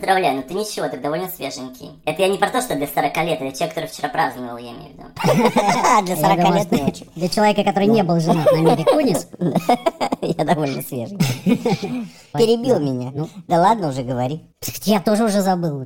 Поздравляю, ну ты ничего, так довольно свеженький. Это я не про то, что для 40 лет, это человек, который вчера праздновал, я имею в виду. Для 40 лет не очень. Для человека, который не был женат на Мире Кунис, Я довольно свеженький. Перебил меня. Ну. Да ладно уже, говори. я тоже уже забыл.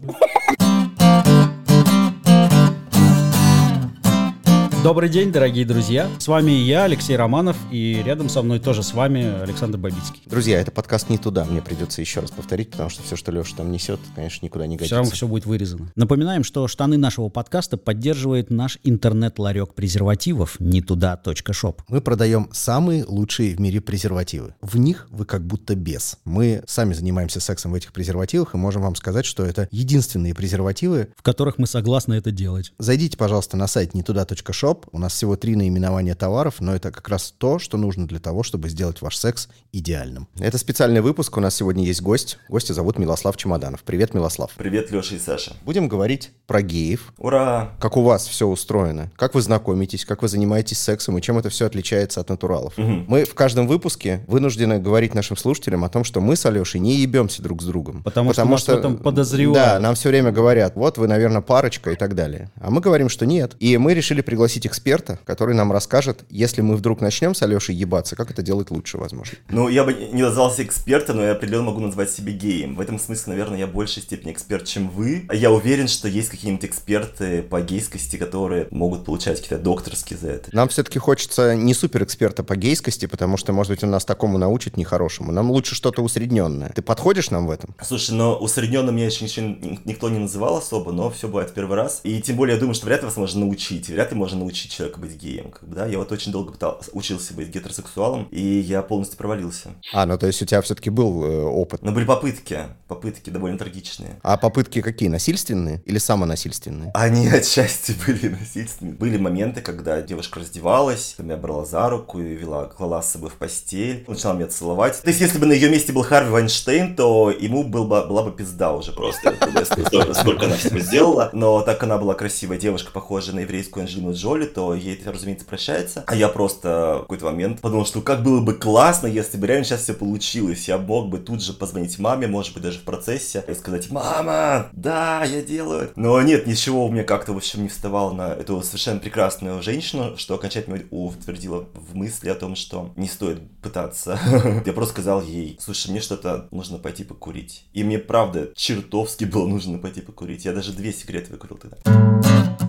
Добрый день, дорогие друзья. С вами я, Алексей Романов, и рядом со мной тоже с вами Александр Бабицкий. Друзья, это подкаст не туда, мне придется еще раз повторить, потому что все, что Леша там несет, конечно, никуда не Все годится. равно все будет вырезано. Напоминаем, что штаны нашего подкаста поддерживает наш интернет-ларек презервативов не туда.шоп. Мы продаем самые лучшие в мире презервативы. В них вы как будто без. Мы сами занимаемся сексом в этих презервативах и можем вам сказать, что это единственные презервативы. в которых мы согласны это делать. Зайдите, пожалуйста, на сайт не туда.шоп. У нас всего три наименования товаров, но это как раз то, что нужно для того, чтобы сделать ваш секс идеальным. Это специальный выпуск. У нас сегодня есть гость. Гостя зовут Милослав Чемоданов. Привет, Милослав. Привет, Леша и Саша. Будем говорить про геев, Ура! как у вас все устроено, как вы знакомитесь, как вы занимаетесь сексом и чем это все отличается от натуралов. Мы в каждом выпуске вынуждены говорить нашим слушателям о том, что мы с Алешей не ебемся друг с другом. Потому что нас в этом подозревают. Да, нам все время говорят, вот вы, наверное, парочка и так далее. А мы говорим, что нет. И мы решили пригласить эксперта, который нам расскажет, если мы вдруг начнем с Алешей ебаться, как это делать лучше, возможно. Ну, я бы не назвался экспертом, но я определенно могу назвать себя геем. В этом смысле, наверное, я в большей степени эксперт, чем вы. Я уверен, что есть какие-нибудь эксперты по гейскости, которые могут получать какие-то докторские за это. Нам все-таки хочется не суперэксперта по гейскости, потому что, может быть, он нас такому научит нехорошему. Нам лучше что-то усредненное. Ты подходишь нам в этом? Слушай, но усредненным меня еще ничего никто не называл особо, но все бывает в первый раз. И тем более я думаю, что вряд ли вас можно научить. Вряд ли можно научить человека быть геем. Как бы, да? Я вот очень долго пытался, учился быть гетеросексуалом, и я полностью провалился. А, ну то есть у тебя все-таки был э, опыт. Но были попытки, попытки довольно трагичные. А попытки какие? Насильственные или самонасильственные? Они отчасти были насильственными. Были моменты, когда девушка раздевалась, меня брала за руку и вела, клала с собой в постель, начала меня целовать. То есть, если бы на ее месте был Харви Вайнштейн, то ему был бы, была бы пизда уже просто, сколько- она всего сделала. Но так она была красивая девушка, похожая на еврейскую Анджелину Джоли, то ей это, разумеется, прощается. А я просто в какой-то момент подумал, что как было бы классно, если бы реально сейчас все получилось. Я мог бы тут же позвонить маме, может быть, даже в процессе, и сказать, мама, да, я делаю это». Но нет, ничего у меня как-то, в общем, не вставало на эту совершенно прекрасную женщину, что окончательно утвердило в мысли о том, что не стоит пытаться. Я просто сказал ей, слушай, мне что-то нужно пойти покурить. И мне, правда, чертовски было нужно пойти покурить. Я даже две сигареты выкурил тогда.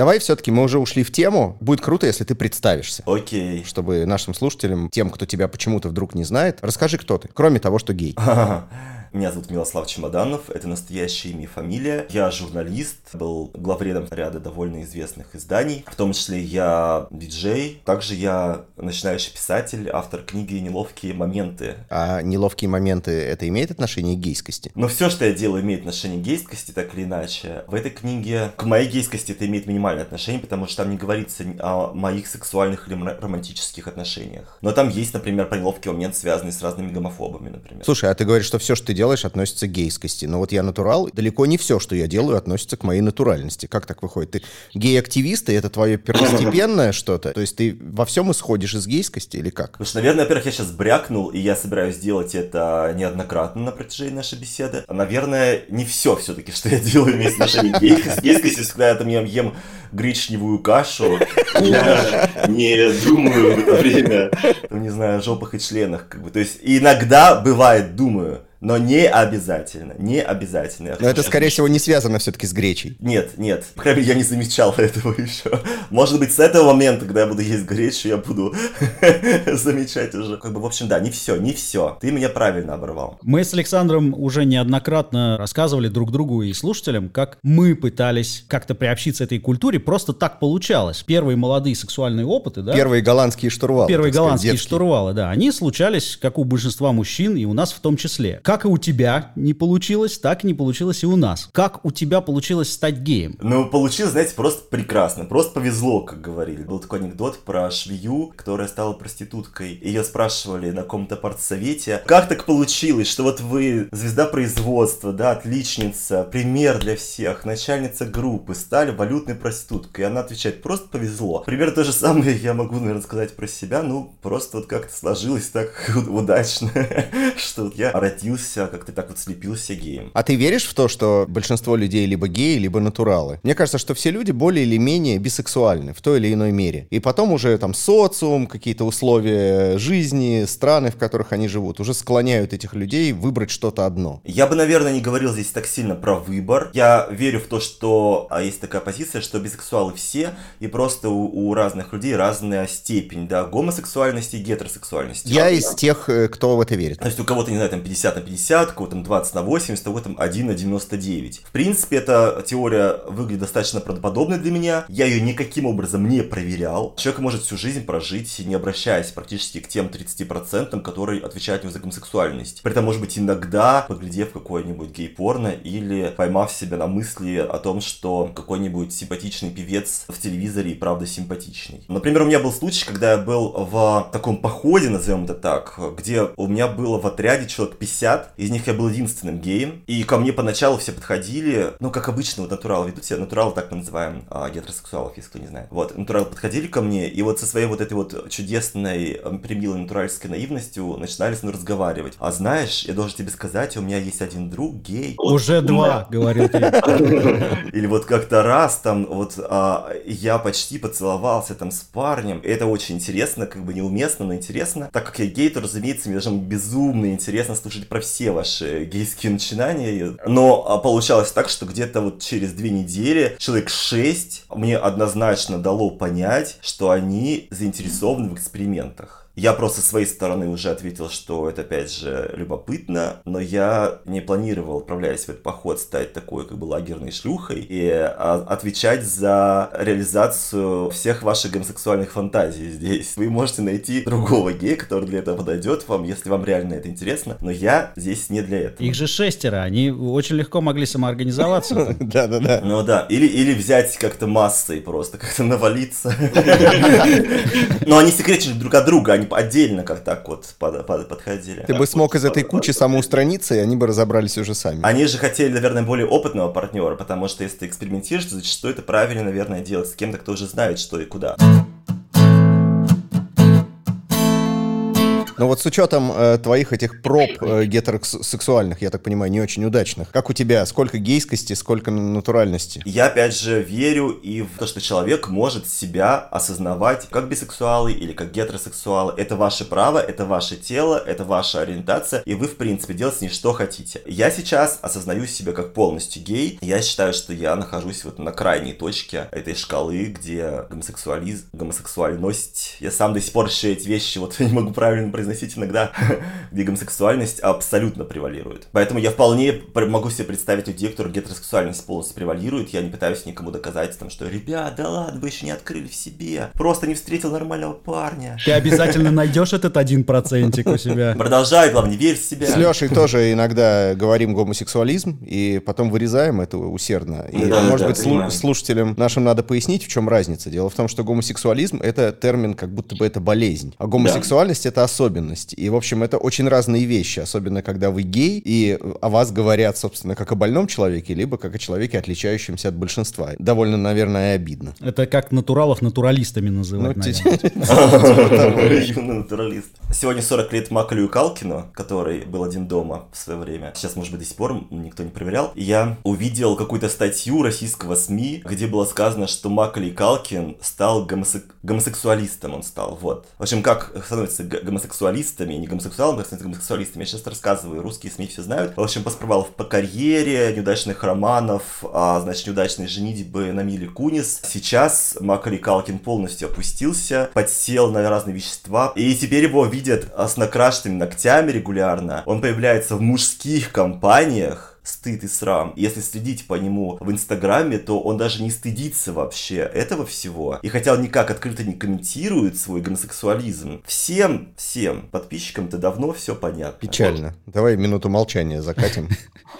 Давай все-таки мы уже ушли в тему. Будет круто, если ты представишься. Окей. Чтобы нашим слушателям, тем, кто тебя почему-то вдруг не знает, расскажи, кто ты, кроме того, что гей. Меня зовут Милослав Чемоданов, это настоящее имя и фамилия. Я журналист, был главредом ряда довольно известных изданий, в том числе я диджей, также я начинающий писатель, автор книги «Неловкие моменты». А неловкие моменты, это имеет отношение к гейскости? Но все, что я делаю, имеет отношение к гейскости, так или иначе. В этой книге к моей гейскости это имеет минимальное отношение, потому что там не говорится о моих сексуальных или романтических отношениях. Но там есть, например, про неловкий момент, связанный с разными гомофобами, например. Слушай, а ты говоришь, что все, что ты делаешь, относится к гейскости. Но вот я натурал, далеко не все, что я делаю, относится к моей натуральности. Как так выходит? Ты гей-активист, и это твое первостепенное что-то? То есть ты во всем исходишь из гейскости или как? Потому что, наверное, во-первых, я сейчас брякнул, и я собираюсь делать это неоднократно на протяжении нашей беседы. А, наверное, не все все-таки, что я делаю имеет отношение к гейскости. Гейскости, когда я там ем, ем гречневую кашу, я не думаю в это время, не знаю, о жопах и членах. Как бы. То есть иногда бывает думаю, но не обязательно, не обязательно. Но это, скорее всего, не связано все-таки с гречей. нет, нет. По крайней мере, я не замечал этого еще. Может быть, с этого момента, когда я буду есть гречу, я буду замечать уже. Как бы, в общем, да, не все, не все. Ты меня правильно оборвал. Мы с Александром уже неоднократно рассказывали друг другу и слушателям, как мы пытались как-то приобщиться этой культуре. Просто так получалось. Первые молодые сексуальные опыты, да? Первые голландские штурвалы. Первые сказать, голландские штурвалы, да, они случались, как у большинства мужчин, и у нас в том числе. Как и у тебя не получилось, так и не получилось и у нас. Как у тебя получилось стать геем? Ну, получилось, знаете, просто прекрасно. Просто повезло, как говорили. Был такой анекдот про швею, которая стала проституткой. Ее спрашивали на каком-то партсовете, как так получилось, что вот вы звезда производства, да, отличница, пример для всех, начальница группы, стали валютной проституткой. И она отвечает, просто повезло. Примерно то же самое я могу, наверное, сказать про себя. Ну, просто вот как-то сложилось так удачно, что вот я родился, как-то так вот слепился геем. А ты веришь в то, что большинство людей либо геи, либо натуралы? Мне кажется, что все люди более или менее бисексуальны в той или иной мере. И потом уже там социум, какие-то условия жизни, страны, в которых они живут, уже склоняют этих людей выбрать что-то одно. Я бы, наверное, не говорил здесь так сильно про выбор. Я верю в то, что а есть такая позиция, что бисексуалы все, и просто у, у разных людей разная степень, да, гомосексуальности и гетеросексуальности. Я из тех, э, кто в это верит. То есть у кого-то, не знаю, там 50 на 50, у кого-то там 20 на 80, у кого-то там 1 на 99. В принципе, эта теория выглядит достаточно правдоподобной для меня. Я ее никаким образом не проверял. Человек может всю жизнь прожить, не обращаясь практически к тем 30%, которые отвечают ему за гомосексуальность. При этом, может быть, иногда, поглядев какое-нибудь гей-порно или поймав себя на мысли о том, что какой-нибудь симпатичный певец в телевизоре и правда симпатичный. Например, у меня был случай, когда я был в таком походе, назовем это так, где у меня было в отряде человек 50, из них я был единственным геем, и ко мне поначалу все подходили, ну, как обычно, вот натуралы ведут себя, натуралы так мы называем а, гетеросексуалов, если кто не знает. Вот, натуралы подходили ко мне, и вот со своей вот этой вот чудесной, примилой натуральской наивностью начинали с мной разговаривать. А знаешь, я должен тебе сказать, у меня есть один друг гей. Уже два, говорил ты. Или вот как-то раз там вот а, я почти поцеловался там с парнем. И это очень интересно, как бы неуместно, но интересно. Так как я гей, то, разумеется, мне даже безумно интересно слушать про все ваши гейские начинания. Но а, получалось так, что где-то вот через две недели человек шесть мне однозначно дало понять, что они заинтересованы в экспериментах. Я просто с своей стороны уже ответил, что это опять же любопытно, но я не планировал, отправляясь в этот поход, стать такой как бы лагерной шлюхой и а, отвечать за реализацию всех ваших гомосексуальных фантазий здесь. Вы можете найти другого гея, который для этого подойдет вам, если вам реально это интересно, но я здесь не для этого. Их же шестеро, они очень легко могли самоорганизоваться. Да-да-да. Ну да, или, или взять как-то массой просто, как-то навалиться. Но они секретили друг от друга, они отдельно как так вот под, под, подходили. Ты бы смог из этой кучи самоустраниться, и они бы разобрались уже сами. Они же хотели, наверное, более опытного партнера, потому что если ты экспериментируешь, то зачастую это правильно, наверное, делать с кем-то, кто уже знает, что и куда. Но вот с учетом э, твоих этих проб э, гетеросексуальных, я так понимаю, не очень удачных, как у тебя? Сколько гейскости, сколько натуральности? Я, опять же, верю и в то, что человек может себя осознавать как бисексуалы или как гетеросексуалы. Это ваше право, это ваше тело, это ваша ориентация, и вы, в принципе, делать с ней что хотите. Я сейчас осознаю себя как полностью гей. Я считаю, что я нахожусь вот на крайней точке этой шкалы, где гомосексуализм, гомосексуальность... Я сам до сих пор еще эти вещи вот не могу правильно произносить произносить иногда, где гомосексуальность абсолютно превалирует. Поэтому я вполне могу себе представить людей, у которых гетеросексуальность полностью превалирует. Я не пытаюсь никому доказать, там, что ребят, да ладно, вы еще не открыли в себе. Просто не встретил нормального парня. Ты обязательно найдешь этот один процентик у себя. Продолжай, главное, верь в себя. С Лешей тоже иногда говорим гомосексуализм, и потом вырезаем это усердно. И, Да, может да, быть, слу- понимаю. слушателям нашим надо пояснить, в чем разница. Дело в том, что гомосексуализм — это термин, как будто бы это болезнь. А гомосексуальность — это особенность. И, в общем, это очень разные вещи, особенно когда вы гей, и о вас говорят, собственно, как о больном человеке, либо как о человеке, отличающемся от большинства. Довольно, наверное, и обидно. Это как натуралов натуралистами называть, Ну, наверное. Юный натуралист. Сегодня 40 лет Макалю Калкину, который был один дома в свое время. Сейчас, может быть, до сих пор никто не проверял. Я увидел какую-то статью российского СМИ, где было сказано, что Макалей Калкин стал гомосек- гомосексуалистом. Он стал, вот. В общем, как становятся г- гомосексуалистами, не гомосексуалами, становятся гомосексуалистами. Я сейчас рассказываю, русские СМИ все знают. В общем, после провалов по карьере, неудачных романов, а, значит, неудачной женитьбы на Миле Кунис, сейчас Макалей Калкин полностью опустился, подсел на разные вещества, и теперь его видят а, с накрашенными ногтями регулярно. Он появляется в мужских компаниях, стыд и срам. Если следить по нему в Инстаграме, то он даже не стыдится вообще этого всего. И хотя он никак открыто не комментирует свой гомосексуализм, всем, всем подписчикам-то давно все понятно. Печально. Давай минуту молчания закатим.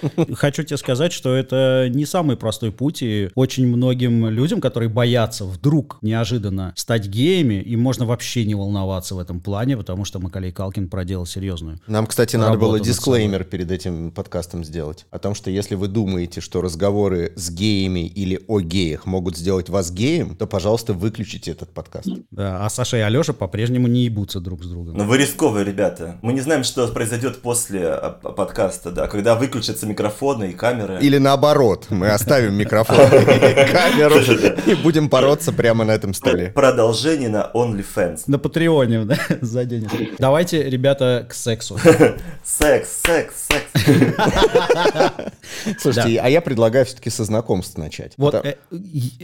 Хочу тебе сказать, что это не самый простой путь, и очень многим людям, которые боятся вдруг неожиданно стать геями, им можно вообще не волноваться в этом плане, потому что Макалей Калкин проделал серьезную. Нам, кстати, надо было дисклеймер перед этим подкастом сделать. О том, что если вы думаете, что разговоры с геями или о геях могут сделать вас геем, то, пожалуйста, выключите этот подкаст. Да, а Саша и Алеша по-прежнему не ебутся друг с другом. Но вы рисковые, ребята. Мы не знаем, что произойдет после а, подкаста, да, когда выключатся микрофоны и камеры. Или наоборот, мы оставим микрофон и камеру и будем бороться прямо на этом столе. Продолжение на OnlyFans. На Патреоне, да, за денежку. Давайте, ребята, к сексу. Секс, секс, секс. Слушайте, а я предлагаю все-таки со знакомства начать. Вот, э,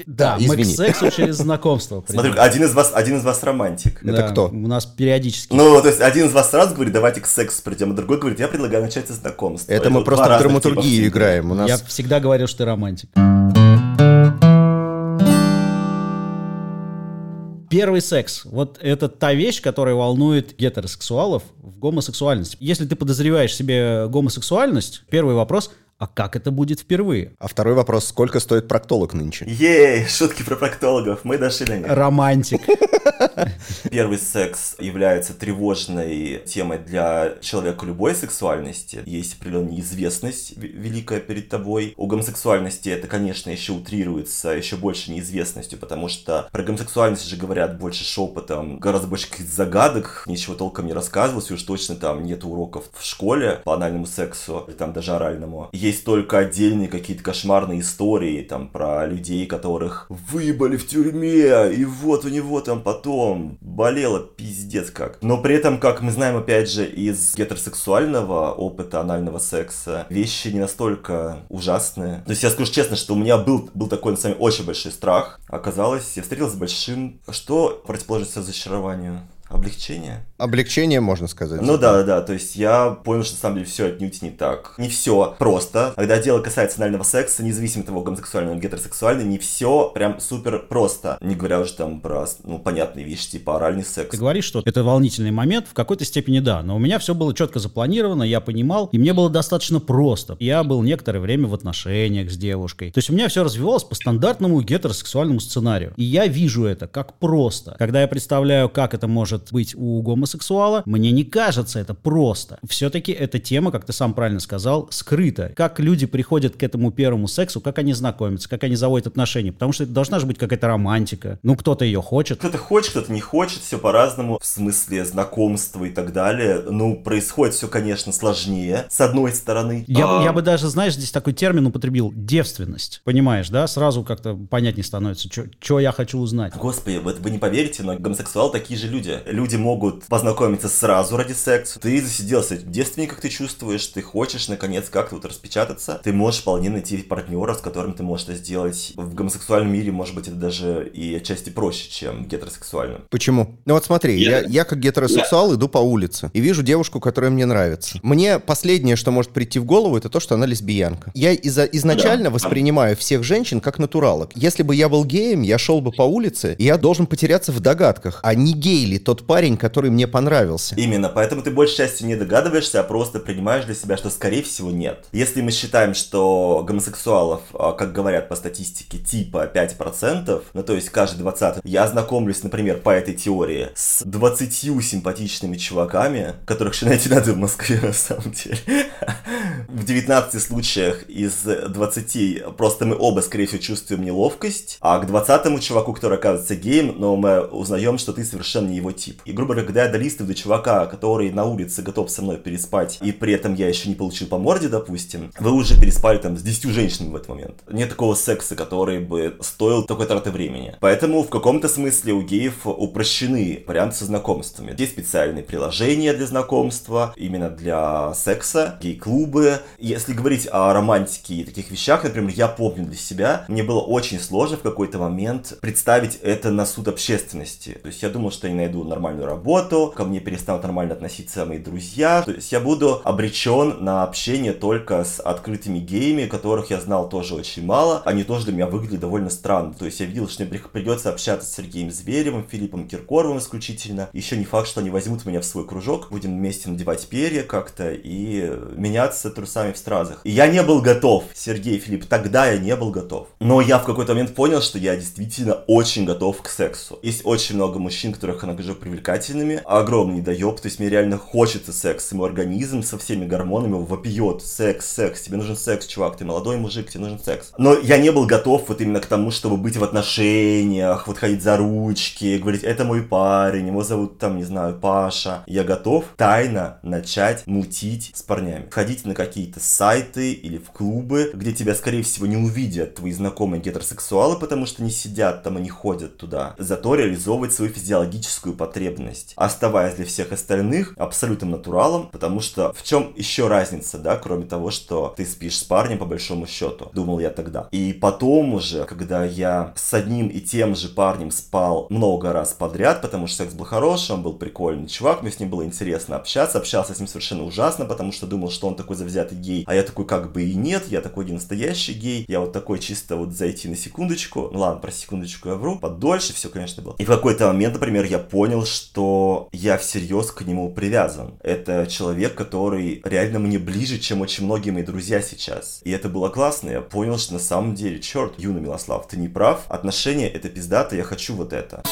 да, мы к сексу через знакомство. Смотрю, придем. один из вас, один из вас романтик. это кто? У нас периодически. Ну, то есть один из вас сразу говорит, давайте к сексу придем, а другой говорит, я предлагаю начать со знакомства. Это мы просто в типа драматургию Тиндера. играем. У Я всегда говорил, что ты романтик. Первый секс. Вот это та вещь, которая волнует гетеросексуалов в гомосексуальности. Если ты подозреваешь себе гомосексуальность, первый вопрос, а как это будет впервые? А второй вопрос, сколько стоит проктолог нынче? Ей, шутки про проктологов, мы дошли до них. Романтик. Первый секс является тревожной темой для человека любой сексуальности. Есть определенная неизвестность великая перед тобой. У гомосексуальности это, конечно, еще утрируется еще больше неизвестностью, потому что про гомосексуальность же говорят больше шепотом, гораздо больше каких-то загадок, ничего толком не рассказывалось, и уж точно там нет уроков в школе по анальному сексу, или там даже оральному. Есть только отдельные какие-то кошмарные истории, там, про людей, которых выебали в тюрьме, и вот у него там потом болело пиздец как. Но при этом, как мы знаем, опять же, из гетеросексуального опыта анального секса, вещи не настолько ужасные. То есть я скажу честно, что у меня был, был такой, на самом деле, очень большой страх. Оказалось, я встретился с большим... Что противоположность разочарованию? Облегчение? Облегчение, можно сказать. Ну да, да, да, то есть я понял, что на самом деле все отнюдь не так. Не все просто. Когда дело касается анального секса, независимо от того, гомосексуальный или гетеросексуальный, не все прям супер просто. Не говоря уже там про, ну, понятные вещи, типа оральный секс. Ты говоришь, что это волнительный момент, в какой-то степени да, но у меня все было четко запланировано, я понимал, и мне было достаточно просто. Я был некоторое время в отношениях с девушкой. То есть у меня все развивалось по стандартному гетеросексуальному сценарию. И я вижу это как просто. Когда я представляю, как это может быть у гомосексуала, мне не кажется это просто. Все-таки эта тема, как ты сам правильно сказал, скрыта. Как люди приходят к этому первому сексу, как они знакомятся, как они заводят отношения. Потому что это должна же быть какая-то романтика. Ну, кто-то ее хочет. Кто-то хочет, кто-то не хочет, все по-разному, в смысле знакомства и так далее. Ну, происходит все, конечно, сложнее, с одной стороны. Я, А, я бы даже, знаешь, здесь такой термин употребил девственность. Понимаешь, да? Сразу как-то понятнее становится, что я хочу узнать. Господи, вы, вы не поверите, но гомосексуалы такие же люди. Люди могут познакомиться сразу ради секса. Ты засиделся девственник, как ты чувствуешь, ты хочешь, наконец, как-то вот распечататься. Ты можешь вполне найти партнера, с которым ты можешь это сделать. В гомосексуальном мире, может быть, это даже и отчасти проще, чем в гетеросексуальном. Почему? Ну вот смотри, я, я как гетеросексуал иду по улице и вижу девушку, которая мне нравится. Мне последнее, что может прийти в голову, это то, что она лесбиянка. Я из изначально воспринимаю всех женщин как натуралок. Если бы я был геем, я шел бы по улице, и я должен потеряться в догадках, а не гей ли тот парень, который мне понравился. Именно, поэтому ты большей частью не догадываешься, а просто принимаешь для себя, что скорее всего нет. Если мы считаем, что гомосексуалов, а, как говорят по статистике, типа 5%, ну то есть каждый 20 я знакомлюсь, например, по этой теории, с 20 симпатичными чуваками, которых еще найти надо в Москве на самом деле. В 19 случаях из 20 просто мы оба, скорее всего, чувствуем неловкость, а к 20 чуваку, который оказывается геем, но мы узнаем, что ты совершенно не его тип. И, грубо говоря, когда я долистываю до чувака, который на улице готов со мной переспать, и при этом я еще не получил по морде, допустим, вы уже переспали там с 10 женщинами в этот момент. Нет такого секса, который бы стоил такой траты времени. Поэтому в каком-то смысле у геев упрощены варианты со знакомствами. Есть специальные приложения для знакомства, именно для секса, гей-клубы. Если говорить о романтике и таких вещах, например, я помню для себя, мне было очень сложно в какой-то момент представить это на суд общественности. То есть я думал, что я не найду нормальную работу, ко мне перестанут нормально относиться мои друзья. То есть я буду обречен на общение только с открытыми геями, которых я знал тоже очень мало. Они тоже для меня выглядели довольно странно. То есть я видел, что мне придется общаться с Сергеем Зверевым, Филиппом Киркоровым исключительно. Еще не факт, что они возьмут меня в свой кружок, будем вместе надевать перья как-то и меняться трусами в стразах. И я не был готов, Сергей Филипп, тогда я не был готов. Но я в какой-то момент понял, что я действительно очень готов к сексу. Есть очень много мужчин, которых я нахожу привлекательными, огромный доеб, то есть мне реально хочется секс, мой организм со всеми гормонами вопиет, секс, секс, тебе нужен секс, чувак, ты молодой мужик, тебе нужен секс. Но я не был готов вот именно к тому, чтобы быть в отношениях, вот ходить за ручки, говорить, это мой парень, его зовут там, не знаю, Паша. Я готов тайно начать мутить с парнями. Ходить на какие-то сайты или в клубы, где тебя, скорее всего, не увидят твои знакомые гетеросексуалы, потому что не сидят там и не ходят туда. Зато реализовывать свою физиологическую потребность, оставаясь для всех остальных абсолютным натуралом, потому что в чем еще разница, да, кроме того, что ты спишь с парнем по большому счету, думал я тогда. И потом уже, когда я с одним и тем же парнем спал много раз подряд, потому что секс был хороший, он был прикольный чувак, мне с ним было интересно общаться, общался с ним совершенно ужасно, потому что думал, что он такой завзятый гей, а я такой как бы и нет, я такой не настоящий гей, я вот такой чисто вот зайти на секундочку, ну ладно, про секундочку я вру, подольше все, конечно, было. И в какой-то момент, например, я понял, что я всерьез к нему привязан. Это человек, который реально мне ближе, чем очень многие мои друзья сейчас. И это было классно, я понял, что на самом деле, черт, юный Милослав, ты не прав, отношения это пиздато, я хочу вот это.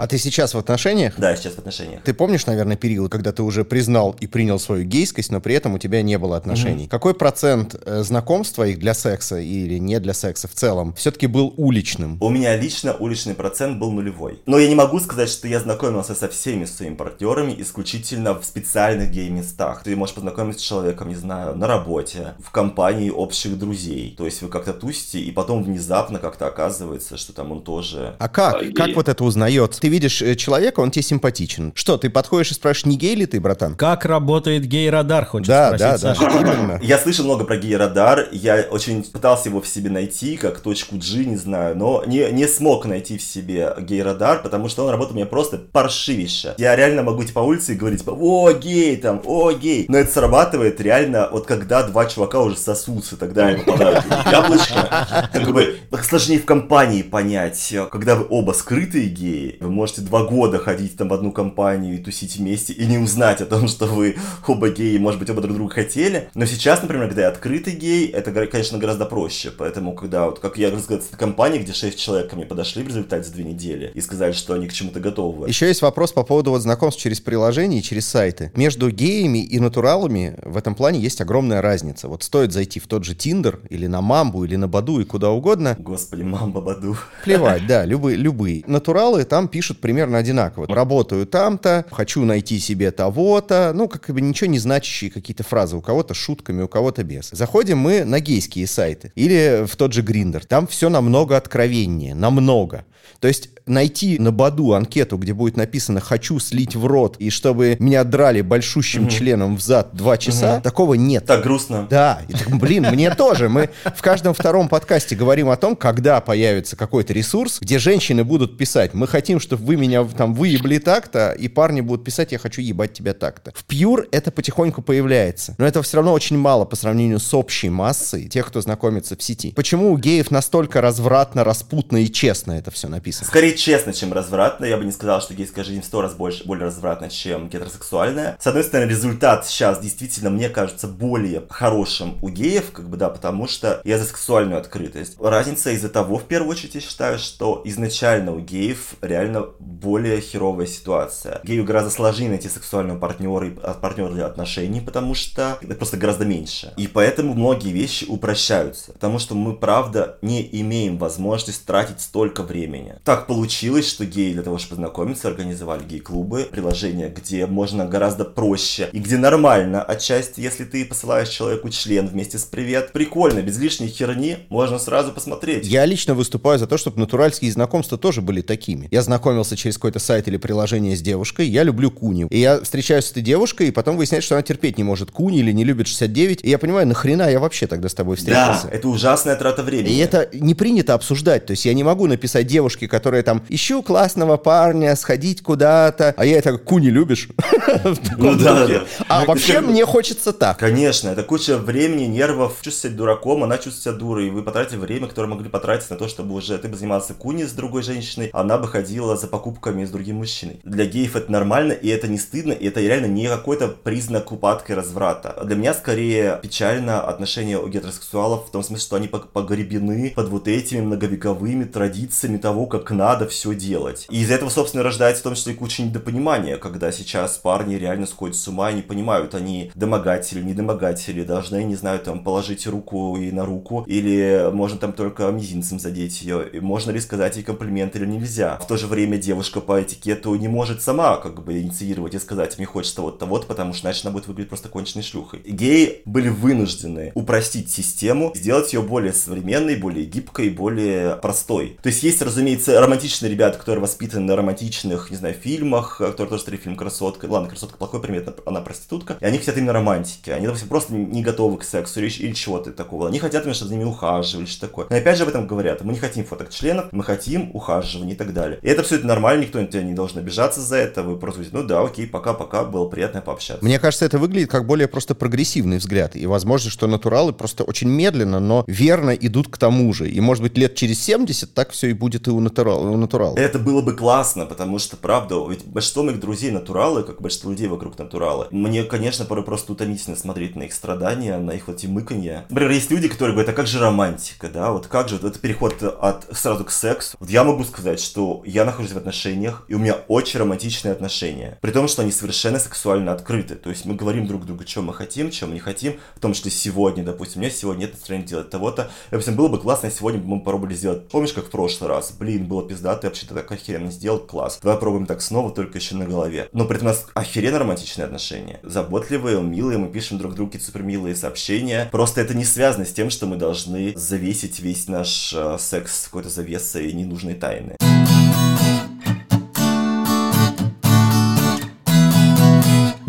А ты сейчас в отношениях? Да, я сейчас в отношениях. Ты помнишь, наверное, период, когда ты уже признал и принял свою гейскость, но при этом у тебя не было отношений? Какой процент э, знакомств твоих для секса или не для секса в целом все-таки был уличным? У меня лично уличный процент был нулевой. Но я не могу сказать, что я знакомился со всеми своими партнерами исключительно в специальных гей-местах. Ты можешь познакомиться с человеком, не знаю, на работе, в компании общих друзей. То есть вы как-то тусите, и потом внезапно как-то оказывается, что там он тоже... А как? гей. Как вот это узнается? Ты видишь э, человека, он тебе симпатичен. Что, ты подходишь и спрашиваешь, не гей ли ты, братан? Как работает гей-радар, хочешь Да, да, спросить, да, Саша? именно. Я слышал много про гей-радар, я очень пытался его в себе найти, как точку G, не знаю, но не, не смог найти в себе гей-радар, потому что он работал у меня просто паршивище. Я реально могу идти по улице и говорить, типа, о, гей, там, о, гей. Но это срабатывает реально, вот когда два чувака уже сосутся, тогда я попадаю в яблочко. Как бы сложнее в компании понять, когда вы оба скрытые геи, вы можете два года ходить там в одну компанию и тусить вместе и не узнать о том, что вы оба геи, может быть, оба друг друга хотели. Но сейчас, например, когда я открытый гей, это, конечно, гораздо проще. Поэтому, когда, вот, как я разговаривал с компанией, где шесть человек ко мне подошли в результате за две недели и сказали, что они к чему-то готовы. Еще есть вопрос по поводу вот знакомств через приложения и через сайты. Между геями и натуралами в этом плане есть огромная разница. Вот стоит зайти в тот же Тиндер или на Мамбу или на Баду и куда угодно. Господи, мамба Баду. Плевать, да, любые, любые. Натуралы там пишут примерно одинаково. Работаю там-то, хочу найти себе того-то. Ну, как бы ничего не значащие какие-то фразы. У кого-то шутками, у кого-то без. Заходим мы на гейские сайты. Или в тот же Гриндер. Там все намного откровеннее. Намного. То есть найти на Баду анкету, где будет написано «хочу слить в рот» и чтобы меня драли большущим членом в зад два часа, такого нет. Так грустно. Да, и так, блин, мне тоже. Мы в каждом втором подкасте говорим о том, когда появится какой-то ресурс, где женщины будут писать, мы хотим, чтобы вы меня там выебли так-то, и парни будут писать, я хочу ебать тебя так-то. В Pure это потихоньку появляется. Но этого все равно очень мало по сравнению с общей массой тех, кто знакомится в сети. Почему у геев настолько развратно, распутно и честно это все написано? Скорее честно, чем развратно. Я бы не сказал, что гейская жизнь в сто раз больше, более развратна, чем гетеросексуальная. С одной стороны, результат сейчас действительно, мне кажется, более хорошим у геев, как бы, да, потому что я за сексуальную открытость. Разница из-за того, в первую очередь, я считаю, что изначально у геев реально более херовая ситуация. Гею гораздо сложнее найти сексуального партнера и от партнера для отношений, потому что это просто гораздо меньше. И поэтому многие вещи упрощаются, потому что мы, правда, не имеем возможности тратить столько времени. Так получилось, что геи для того, чтобы познакомиться, организовали гей-клубы, приложения, где можно гораздо проще и где нормально отчасти, если ты посылаешь человеку член вместе с привет. Прикольно, без лишней херни можно сразу посмотреть. Я лично выступаю за то, чтобы натуральские знакомства тоже были такими. Я знакомился через какой-то сайт или приложение с девушкой, я люблю куни. И я встречаюсь с этой девушкой, и потом выясняется, что она терпеть не может куни или не любит 69. И я понимаю, нахрена я вообще тогда с тобой Да, встретился? это ужасная трата времени. И это не принято обсуждать. То есть я не могу написать девушке, которая там ищу классного парня, сходить куда-то, а я это куни любишь. Ну да, да. А Ну, вообще мне хочется так. Конечно, это куча времени, нервов, чувствовать себя дураком, она чувствует себя дурой, и вы потратите время, которое могли потратить на то, чтобы уже ты бы занимался куни с другой женщиной, она бы ходила за покупками с другим мужчиной. Для геев это нормально, и это не стыдно, и это реально не какой-то признак упадка и разврата. Для меня скорее печально отношение у гетеросексуалов в том смысле, что они пог- погребены под вот этими многовековыми традициями того, как надо все делать. И из этого, собственно, рождается в том числе куча недопонимания, когда сейчас парни реально сходят с ума и не понимают, они домогатели, не домогатели, должны, не знаю, там, положить руку и на руку, или можно там только мизинцем задеть ее, и можно ли сказать ей комплимент или нельзя. В то же время девушка по этикету не может сама как бы инициировать и сказать, мне хочется вот-то вот, потому что иначе она будет выглядеть просто конченной шлюхой. Геи были вынуждены упростить систему, сделать ее более современной, более гибкой, более простой. То есть есть, разумеется, романтичные ребята, которые воспитаны на романтичных, не знаю, фильмах, которые тоже смотрели фильм «Красотка». Ладно, «Красотка» плохой пример, она проститутка. И они хотят именно романтики. Они, допустим, просто не готовы к сексу или, или чего-то такого. Они хотят, именно, чтобы за ними ухаживали, что такое. Но опять же об этом говорят. Мы не хотим фоток членов, мы хотим ухаживания и так далее. И это абсолютно нормально, никто тебя не должен обижаться за это. Вы просто говорите, ну да, окей, пока-пока, было приятно пообщаться. Мне кажется, это выглядит как более просто прогрессивный взгляд. И возможно, что натуралы просто очень медленно, но верно идут к тому же. И может быть лет через 70 так все и будет и у, натурал. Это было бы классно, потому что, правда, ведь большинство моих друзей натуралы, как большинство людей вокруг натуралы, мне, конечно, порой просто утомительно смотреть на их страдания, на их вот эти мыканья. Например, есть люди, которые говорят, а как же романтика, да, вот как же, вот это переход от сразу к сексу. Вот я могу сказать, что я нахожусь в отношениях, и у меня очень романтичные отношения, при том, что они совершенно сексуально открыты, то есть мы говорим друг другу, что мы хотим, что мы не хотим, в том числе сегодня, допустим, у меня сегодня нет настроения делать того-то, допустим, было бы классно, если сегодня мы попробовали сделать, помнишь, как в прошлый раз, блин, было пизда, ты вообще-то так охеренно сделал, класс, давай попробуем так снова, только еще на голове. Но при этом у нас охеренно романтичные отношения, заботливые, милые, мы пишем друг другу какие-то сообщения, просто это не связано с тем, что мы должны завесить весь наш э, секс какой-то завесой ненужной тайны.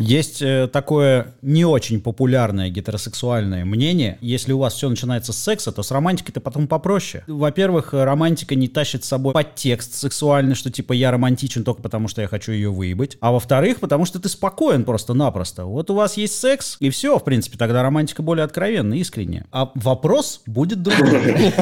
Есть э, такое не очень популярное гетеросексуальное мнение. Если у вас все начинается с секса, то с романтикой-то потом попроще. Во-первых, романтика не тащит с собой подтекст сексуальный, что типа я романтичен только потому, что я хочу ее выебать. А во-вторых, потому что ты спокоен просто-напросто. Вот у вас есть секс, и все, в принципе, тогда романтика более откровенная, искренняя. А вопрос будет другой.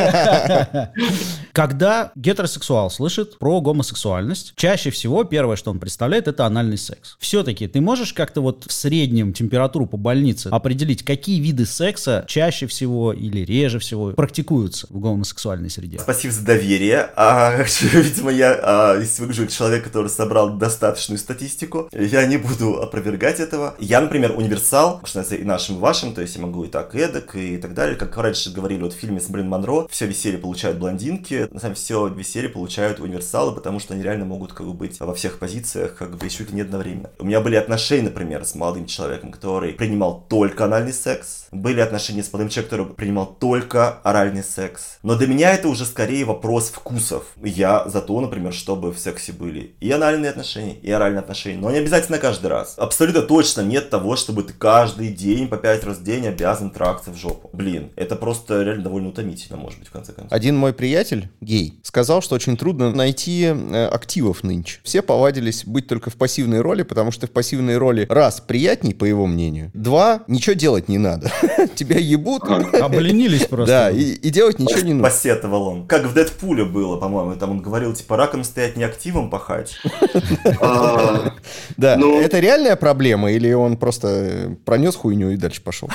Когда гетеросексуал слышит про гомосексуальность, чаще всего первое, что он представляет, это анальный секс. Все-таки ты можешь как-то вот в среднем температуру по больнице определить, какие виды секса чаще всего или реже всего практикуются в гомосексуальной среде? Спасибо за доверие. А, видимо, я а, выгляжу как человек, который собрал достаточную статистику. Я не буду опровергать этого. Я, например, универсал, что и нашим, и вашим, то есть я могу и так, и эдак, и так далее. Как раньше говорили вот в фильме с Блин Монро, все веселье получают блондинки, на самом деле все веселье получают универсалы, потому что они реально могут как бы быть во всех позициях, как бы ли не одновременно. У меня были отношения, например, с молодым человеком, который принимал только анальный секс. Были отношения с молодым человеком, который принимал только оральный секс. Но для меня это уже скорее вопрос вкусов. Я за то, например, чтобы в сексе были и анальные отношения, и оральные отношения. Но не обязательно каждый раз. Абсолютно точно нет того, чтобы ты каждый день по пять раз в день обязан трахаться в жопу. Блин, это просто реально довольно утомительно, может быть, в конце концов. Один мой приятель, гей, сказал, что очень трудно найти э, активов нынче. Все повадились быть только в пассивной роли, потому что в пассивной роли, раз, приятней, по его мнению, два, ничего делать не надо. Тебя ебут, Обленились просто. да, и, и делать ничего не нужно. Посетовал он. Как в Дэдпуле было, по-моему. Там он говорил, типа, раком стоять не активом пахать. А, Да, Ну- это реальная проблема, или он просто пронес хуйню и дальше пошел?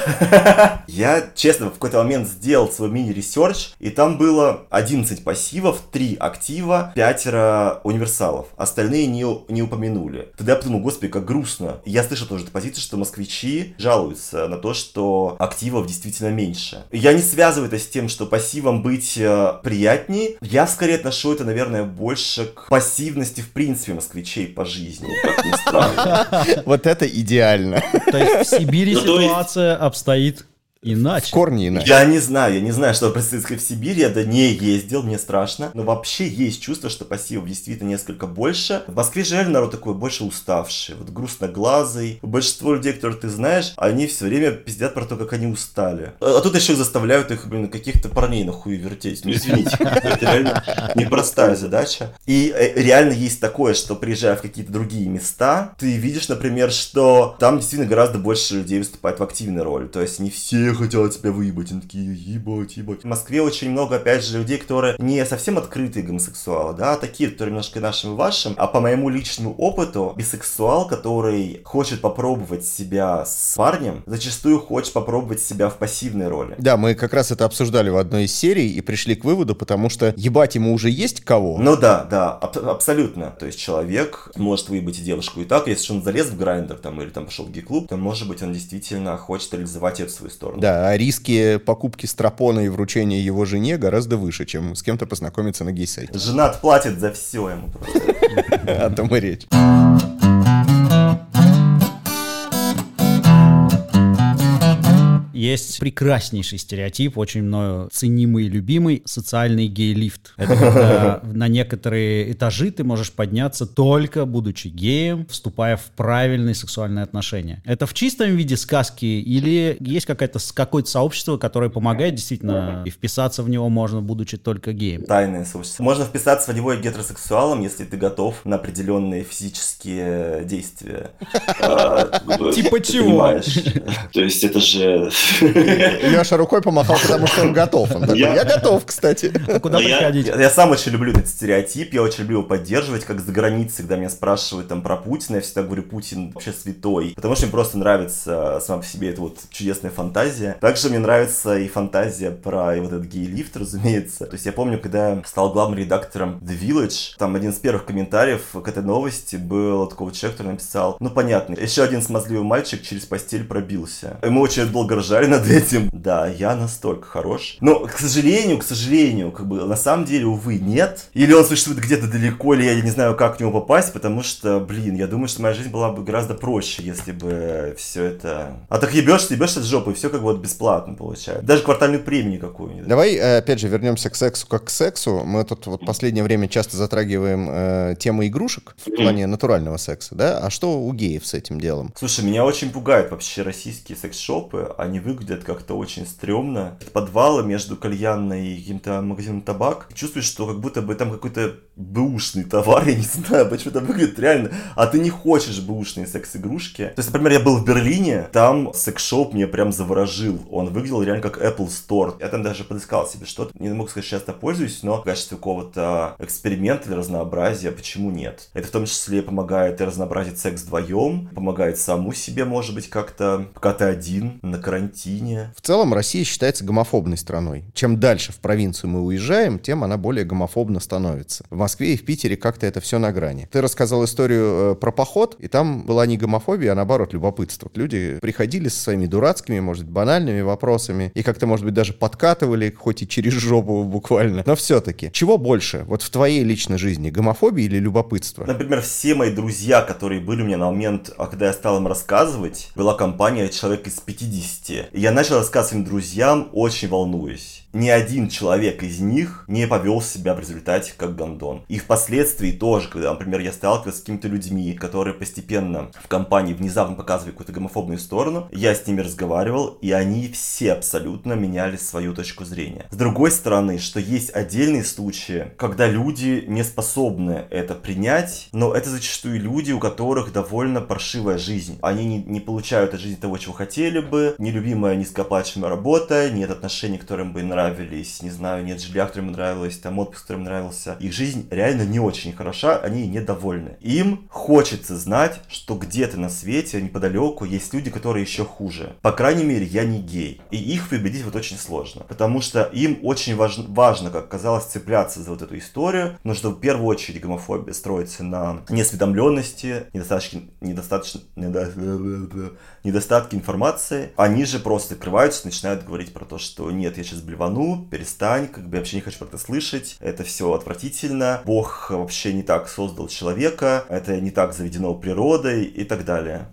Я, честно, в какой-то момент сделал свой мини- research, и там было 11 пассивов, 3 актива, 5 универсалов. Остальные не, не упомянули. Тогда я подумал, господи, как грустно. Я слышал тоже эту позицию, что москвичи жалуются на то, что активов действительно меньше. Я не связываю это с тем, что пассивом быть э, приятнее. Я скорее отношу это, наверное, больше к пассивности в принципе москвичей по жизни. Как ни странно. Вот это идеально. То есть в Сибири Ну, ситуация обстоит Иначе. В корне иначе. Я не знаю, я не знаю, что происходит в Сибири, я да не ездил, мне страшно. Но вообще есть чувство, что пассивов действительно несколько больше. В Москве же реально народ такой больше уставший, вот грустноглазый. Большинство людей, которых ты знаешь, они все время пиздят про то, как они устали. А, а тут еще заставляют их, блин, каких-то парней на хуй вертеть. Ну извините, это реально непростая задача. И э, реально есть такое, что приезжая в какие-то другие места, ты видишь, например, что там действительно гораздо больше людей выступает в активной роли. То есть не все хотят тебя выебать, они такие, ебать, ебать. В Москве очень много, опять же, людей, которые не совсем открытые гомосексуалы, да, а такие, которые немножко нашим и вашим, а по моему личному опыту, бисексуал, который хочет попробовать себя с парнем, зачастую хочет попробовать себя в пассивной роли. Да, мы как раз это обсуждали в одной из серий и пришли к выводу, потому что ебать ему уже есть кого. Ну да, да, аб- абсолютно. То есть человек может выебать и девушку и так, если он залез в грайндер там или там пошел в гей-клуб, то может быть он действительно хочет реализовать эту свою сторону. Да, а риски покупки стропона и вручения его жене гораздо выше, чем с кем-то познакомиться на гей-сайте. Жена отплатит за все ему просто. О том и речь. Есть прекраснейший стереотип, очень мною ценимый и любимый, социальный гей-лифт. Это когда на некоторые этажи ты можешь подняться только будучи геем, вступая в правильные сексуальные отношения. Это в чистом виде сказки или есть какое-то сообщество, которое помогает действительно и вписаться в него можно, будучи только геем? Тайное сообщество. Можно вписаться в него и гетеросексуалом, если ты готов на определенные физические действия. А, Типа чего? То есть это же... Леша рукой помахал, потому что он готов. Он такой, Я- я готов, кстати. Куда Но приходить? я- я сам очень люблю этот стереотип, я очень люблю его поддерживать, как за границей, когда меня спрашивают там про Путина, я всегда говорю, Путин вообще святой, потому что мне просто нравится сама по себе эта вот чудесная фантазия. Также мне нравится и фантазия про и вот этот гей-лифт, разумеется. То есть я помню, когда я стал главным редактором The Village, там один из первых комментариев к этой новости был от такого человека, который написал, ну понятно, еще один смазливый мальчик через постель пробился. И мы очень долго ржали над этим. Да, я настолько хорош. Но, к сожалению, к сожалению, как бы на самом деле, увы, нет. Или он существует где-то далеко, или я не знаю, как к нему попасть, потому что, блин, я думаю, что моя жизнь была бы гораздо проще, если бы все это... А так ебешься, ебешься с жопы, и все как бы вот бесплатно получается. Даже квартальную премию какую-нибудь. Давай, э, опять же, вернемся к сексу как к сексу. Мы тут вот последнее время часто затрагиваем э, тему игрушек в плане натурального секса, да? А что у геев с этим делом? Слушай, меня очень пугают вообще российские секс-шопы. Они выглядят как-то очень стрёмно. Это подвалы между кальянной и каким-то магазином табак. Чувствуешь, что как будто бы там какой-то бэушный товар, я не знаю, почему это выглядит реально. А ты не хочешь бэушные секс-игрушки. То есть, например, я был в Берлине, там секс-шоп меня прям заворожил. Он выглядел реально как Apple Store. Я там даже подыскал себе что-то. Не могу сказать, что часто пользуюсь, но в качестве какого-то эксперимента или разнообразия, почему нет? Это в том числе помогает и разнообразить секс вдвоем, помогает саму себе, может быть, как-то, пока ты один, на карантине. В целом Россия считается гомофобной страной. Чем дальше в провинцию мы уезжаем, тем она более гомофобно становится. В Москве и в Питере как-то это все на грани. Ты рассказал историю э, про поход, и там была не гомофобия, а наоборот любопытство. Люди приходили со своими дурацкими, может банальными вопросами, и как-то, может быть, даже подкатывали, хоть и через жопу буквально. Но все-таки, чего больше, вот в твоей личной жизни, гомофобия или любопытство? Например, все мои друзья, которые были у меня на момент, а когда я стал им рассказывать, была компания человек из 50. Я начал рассказывать своим друзьям, очень волнуюсь. Ни один человек из них не повел себя в результате как гондон. И впоследствии тоже, когда, например, я сталкивался с какими-то людьми, которые постепенно в компании внезапно показывали какую-то гомофобную сторону, я с ними разговаривал, и они все абсолютно меняли свою точку зрения. С другой стороны, что есть отдельные случаи, когда люди не способны это принять, но это зачастую люди, у которых довольно паршивая жизнь. Они не, не получают от жизни того, чего хотели бы, нелюбимая низкооплачиваемая работа, нет отношений, которым бы нравились, не знаю, нет жилья, которым нравилось, там отпуск, которым нравился. Их жизнь реально не очень хороша, они недовольны. Им хочется знать, что где-то на свете, неподалеку, есть люди, которые еще хуже. По крайней мере, я не гей. И их победить вот очень сложно. Потому что им очень важно, важно как казалось, цепляться за вот эту историю. Но что в первую очередь гомофобия строится на неосведомленности, недостаточно, недостаточно, недо- недостатки информации. Они же просто открываются, начинают говорить про то, что нет, я сейчас блевану, перестань, как бы я вообще не хочу про это слышать, это все отвратительно, Бог вообще не так создал человека, это не так заведено природой и так далее.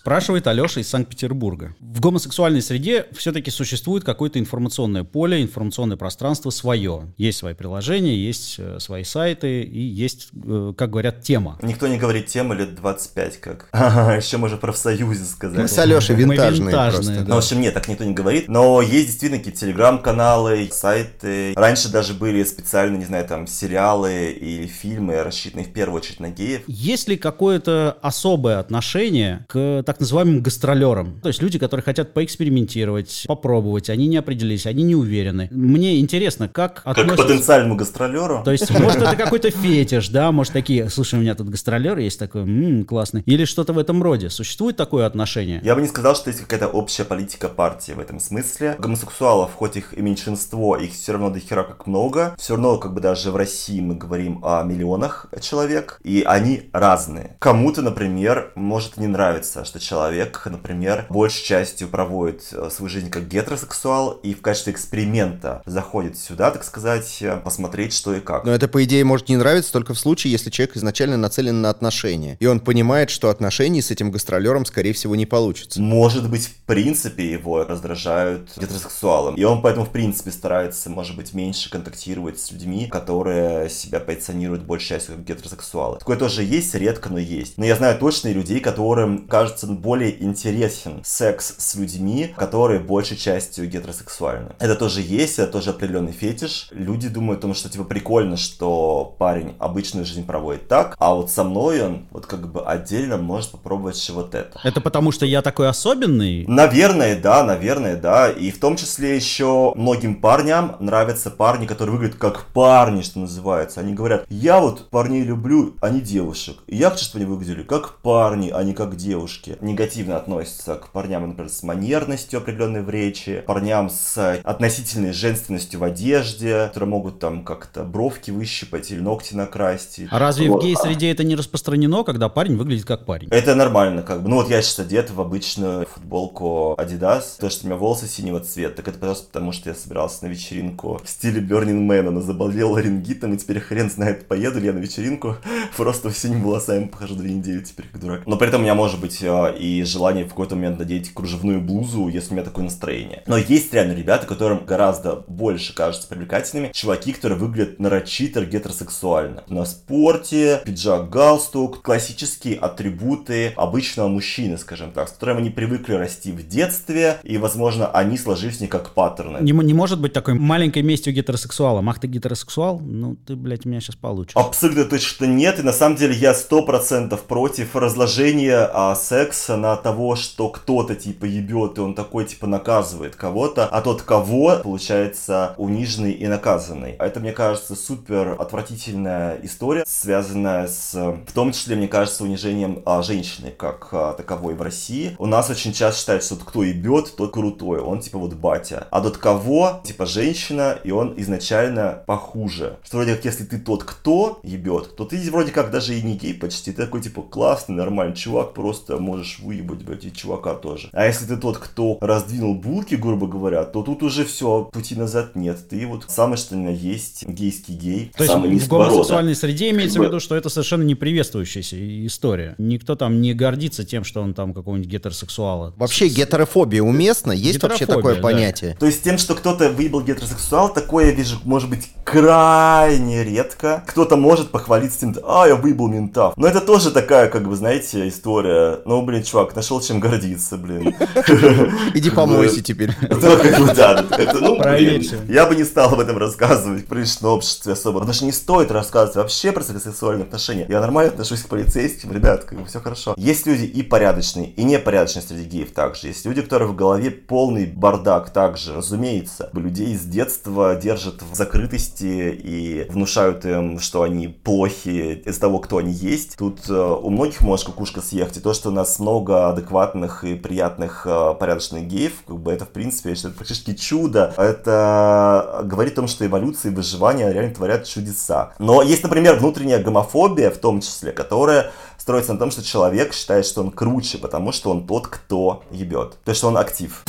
Спрашивает Алеша из Санкт-Петербурга. В гомосексуальной среде все-таки существует какое-то информационное поле, информационное пространство свое. Есть свои приложения, есть э, свои сайты и есть, э, как говорят, тема. Никто не говорит тема лет 25 как. Ага, еще можно профсоюзе Мы сказать. с Алешей Мы винтажные винтажные, просто. да. Ну, в общем, нет, так никто не говорит. Но есть действительно какие-то телеграм-каналы, сайты. Раньше даже были специально, не знаю, там, сериалы или фильмы, рассчитанные в первую очередь на геев. Есть ли какое-то особое отношение к так называемым гастролерам? То есть люди, которые хотят поэкспериментировать, попробовать, они не определились, они не уверены. Мне интересно, как Как к потенциальному гастролеру. То есть, может, это какой-то фетиш, да, может, такие, слушай, у меня тут гастролер есть такой, м, классный, или что-то в этом роде. Существует такое отношение? Я бы не сказал, что есть какая-то общая политика партии в этом смысле. Гомосексуалов, хоть их и меньшинство, их все равно до хера как много. Все равно, как бы даже в России мы говорим о миллионах человек, и они разные. Кому-то, например, может не нравиться, что человек, например, большей частью проводит э, свою жизнь как гетеросексуал и в качестве эксперимента заходит сюда, так сказать, э, посмотреть, что и как. Но это, по идее, может не нравиться только в случае, если человек изначально нацелен на отношения. И он понимает, что отношений с этим гастролером, скорее всего, не получится. Может быть, в принципе, его раздражают гетеросексуалом. И он поэтому, в принципе, старается, может быть, меньше контактировать с людьми, которые себя позиционируют большей частью как гетеросексуалы. Такое тоже есть, редко, но есть. Но я знаю точно людей, которым кажется более интересен секс с людьми, которые большей частью гетеросексуальны. Это тоже есть, это тоже определенный фетиш. Люди думают о том, что типа прикольно, что парень обычную жизнь проводит так, а вот со мной он вот как бы отдельно может попробовать вот это. Это потому, что я такой особенный? Наверное, да, наверное, да. И в том числе еще многим парням нравятся парни, которые выглядят как парни, что называется. Они говорят, я вот парней люблю, а не девушек. И я хочу, чтобы они выглядели как парни, а не как девушки. Негативно относятся к парням, например, с манерностью определенной в речи, парням с относительной женственностью в одежде, которые могут там как-то бровки выщипать или ногти накрасить. А разве в Вот. гей-среде это не распространено, когда парень выглядит как парень? Это нормально, как бы. Ну вот я сейчас одет в обычную футболку Adidas. То, что у меня волосы синего цвета, так это просто потому, что я собирался на вечеринку в стиле Burning Man. Она заболела рингитом, и теперь хрен знает, поеду ли я на вечеринку. Просто синими волосами похожу две недели теперь как дурак. Но при этом у меня может быть э, и желание в какой-то момент надеть кружевную блузу, если у меня такое настроение. Но есть реально ребята, которым гораздо больше кажутся привлекательными. Чуваки, которые выглядят нарочито гетеросексуально. На спорте, пиджак, галстук, классические атрибуты обычного мужчины, скажем так, с которым они привыкли расти в детстве, и, возможно, они сложились них как паттерны. Не, не может быть такой маленькой местью гетеросексуала. Ах, ты гетеросексуал? Ну, ты, блядь, меня сейчас получишь. Абсолютно точно нет, и на самом деле я сто процентов против разложения а, секса на того, что кто-то типа ебет, и он такой типа наказывает кого-то, а тот кого получается униженный и наказанный. А это, мне кажется, супер отвратительная история, связанная с, в том числе, мне кажется, унижением а, женщины как а, таковой в России. У нас очень часто считают, что вот кто ебет, тот крутой, он типа вот батя. А тот кого, типа женщина, и он изначально похуже. Что вроде как, если ты тот, кто ебет, то ты вроде как даже и не гей почти. Ты такой типа классный, нормальный чувак, просто можешь выебать, блядь, и чувака тоже. А если ты тот, кто раздвинул булки, грубо говоря, то тут уже все, пути назад нет. Ты вот самый что ни на есть гейский гей. То есть самый в низкого рода. гомосексуальной среде имеется в бы- виду, что это совершенно не приветствующаяся история. Никто там не гордится тем, что он там какого-нибудь гетеросексуала. Вообще гетерофобия уместна? Есть вообще такое да. понятие? То есть тем, что кто-то выебал гетеросексуал, такое я вижу, может быть, крайне редко. Кто-то может похвалиться тем, а, я выебал ментав. Но это тоже такая, как бы, знаете, история. Ну, блин, чувак, нашел чем гордиться, блин. Иди помойся теперь. Ну, как бы, да, это, ну, блин, я бы не стал об этом рассказывать в приличном обществе особо. Потому что не стоит рассказывать вообще про сексуальные отношения. Я нормально отношусь к полицейским, ребят, как бы все хорошо. Есть люди и порядочные, и непорядочные среди геев также. Есть люди, которые в голове полный бардак также, разумеется. Людей с детства держат в закрытости и внушают им, что они плохи из того, кто они есть. Тут э, у многих может кукушка съехать. И то, что у нас много адекватных и приятных э, порядочных геев, как бы это, в принципе, я считаю, практически чудо. Это говорит о том, что эволюция и выживание реально творят чудеса. Но есть, например, внутренняя гомофобия, в том числе, которая строится на том, что человек считает, что он круче, потому что он тот, кто ебет. То есть, что он актив.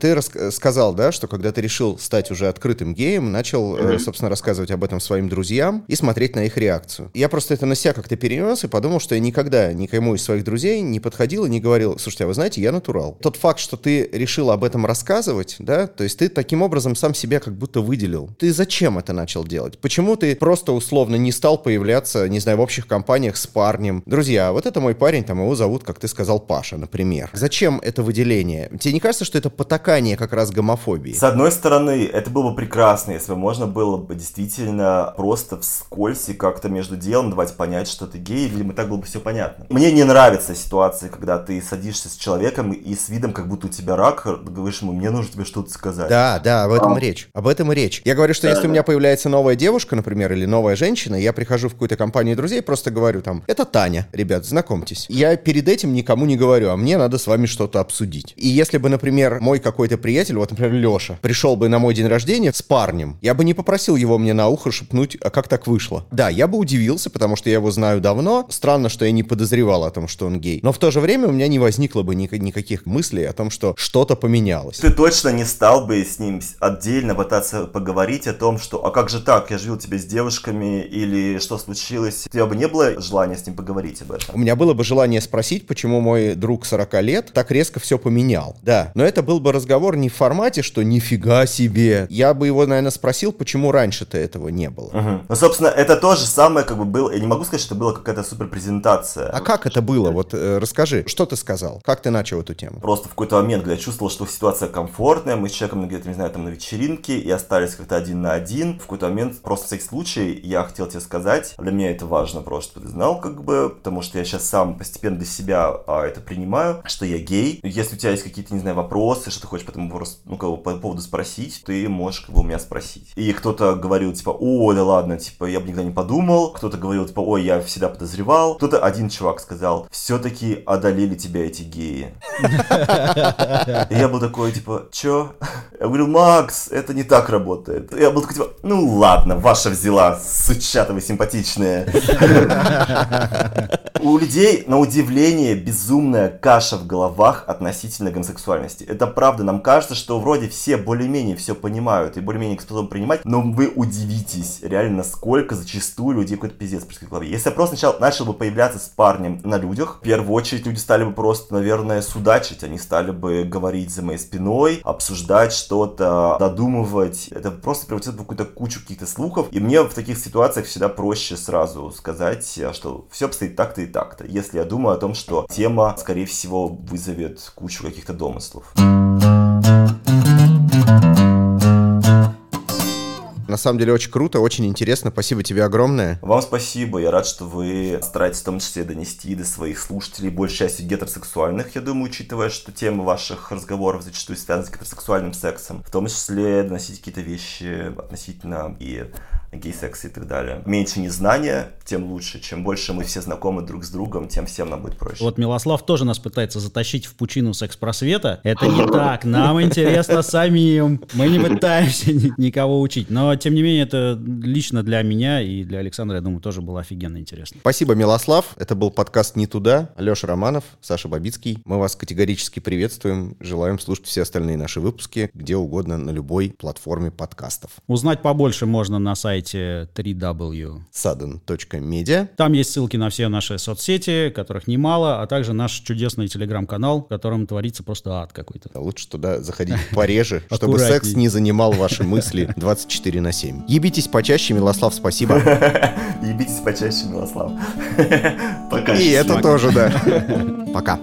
Ты рас- сказал, да, что когда ты решил стать уже открытым геем, начал, э, собственно, рассказывать об этом своим друзьям и смотреть на их реакцию. Я просто это на себя как-то перенес и подумал, что я никогда никому из своих друзей не подходил и не говорил, слушайте, а вы знаете, я натурал. Тот факт, что ты решил об этом рассказывать, да, то есть ты таким образом сам себя как будто выделил. Ты зачем это начал делать? Почему ты просто условно не стал появляться, не знаю, в общих компаниях с парнем? Друзья, вот это мой парень, там его зовут, как ты сказал, Паша, например. Зачем это выделение? Тебе не кажется, что это потакание как раз гомофобии? С одной стороны, это было бы прекрасно, если бы можно было бы действительно просто вскользь и как-то между делом давать понять, что ты гей, или так было бы все понятно. Мне не нравится ситуация, когда ты садишься с человеком и с видом, как будто у тебя рак, говоришь ему, мне нужно тебе что-то сказать. Да, да, об этом и речь. Об этом и речь. Я говорю, что если у меня появляется новая девушка, например, или новая женщина, я прихожу в какую-то компанию друзей, просто говорю там, это Таня, ребят, знакомьтесь. Я перед этим никому не говорю, а мне надо с вами что-то обсудить. И если бы, например, мой какой-то приятель, вот, например, Леша, пришел бы на мой день рождения с парнем, я бы не попросил его мне на ухо шепнуть, а как так вышло. Да, я бы удивился, потому что я его знаю давно. Странно, что я не подозревал о том, что он гей. Но в то же время у меня не возникло бы ни- никаких мыслей о том, что что-то поменялось. Ты точно не стал бы с ним отдельно пытаться поговорить о том, что «а как же так, я жил тебе с девушками» или «что случилось?» У тебя бы не было желания с ним поговорить об этом? У меня было бы желание спросить, почему мой друг 40 лет так резко все поменял. Да, но это был бы разговор не в формате, что нифига себе. Я бы его, наверное, спросил, почему раньше-то этого не было. Мгм. Ну, собственно, это то же самое, как бы было. Я не могу сказать, что это была какая-то супер презентация. А как это было? Вот э, расскажи, что ты сказал? Как ты начал эту тему? Просто в какой-то момент, когда я чувствовал, что ситуация комфортная, мы с человеком где-то, не знаю, там на вечеринке, и остались как-то один на один. В какой-то момент, просто в всякий случай, я хотел тебе сказать, для меня это важно просто, чтобы ты знал, как бы, потому что я сейчас сам постепенно для себя а, это принимаю, что я гей. Если у тебя есть какие-то, не знаю, вопросы, что ты хочешь по этому ну, как бы, по поводу спросить, ты можешь как бы у меня спросить. И кто-то говорил, типа, о, да ладно, типа, я бы никогда не подумал. Кто-то говорил, типа, ой, я всегда подозревал. Кто-то один чувак сказал, все-таки одолели тебя эти геи. Я был такой, типа, чё? Я говорю, Макс, это не так работает. Я был такой, типа, ну ладно, ваша взяла, сучата вы симпатичные. У людей, на удивление, безумная каша в головах относительно гомосексуальности. Это правда, нам кажется, что вроде все более-менее все понимают и более-менее способны принимать, но вы удивитесь, реально, насколько зачастую людей какой-то пиздец происходит в голове. Если я просто сначала начал бы появляться с парнем на людях, в первую очередь люди стали бы просто, наверное, судачить, они стали бы говорить за моей спиной, обсуждать что-то, додумывать. Это просто превратит в какую-то кучу каких-то слухов, и мне в таких ситуациях всегда проще сразу сказать, а, что все обстоит так-то и так-то, если я думаю о том, что тема, скорее всего, вызовет кучу каких-то домыслов. На самом деле очень круто, очень интересно. Спасибо тебе огромное. Вам спасибо, я рад, что вы стараетесь в том числе донести до своих слушателей, большей частью гетеросексуальных, я думаю, учитывая, что тема ваших разговоров зачастую связана с гетеросексуальным сексом, в том числе доносить какие-то вещи относительно и гей-секса и так далее. Меньше незнания, тем лучше. Чем больше мы все знакомы друг с другом, тем всем нам будет проще. Вот Милослав тоже нас пытается затащить в пучину секс-просвета. Это не так. Нам интересно самим. Мы не пытаемся ни- никого учить. Но, тем не менее, это лично для меня и для Александра, я думаю, тоже было офигенно интересно. Спасибо, Милослав. Это был подкаст «Не туда». Леша Романов, Саша Бабицкий. Мы вас категорически приветствуем. Желаем слушать все остальные наши выпуски где угодно на любой платформе подкастов. Узнать побольше можно на сайте 3W. sudden.media. Там есть ссылки на все наши соцсети, которых немало, а также наш чудесный телеграм-канал, в котором творится просто ад какой-то. Лучше туда заходить пореже, чтобы секс не занимал ваши мысли 24 на 7. Ебитесь почаще, Милослав, спасибо. Ебитесь почаще, Милослав. Пока. И это тоже, да. Пока.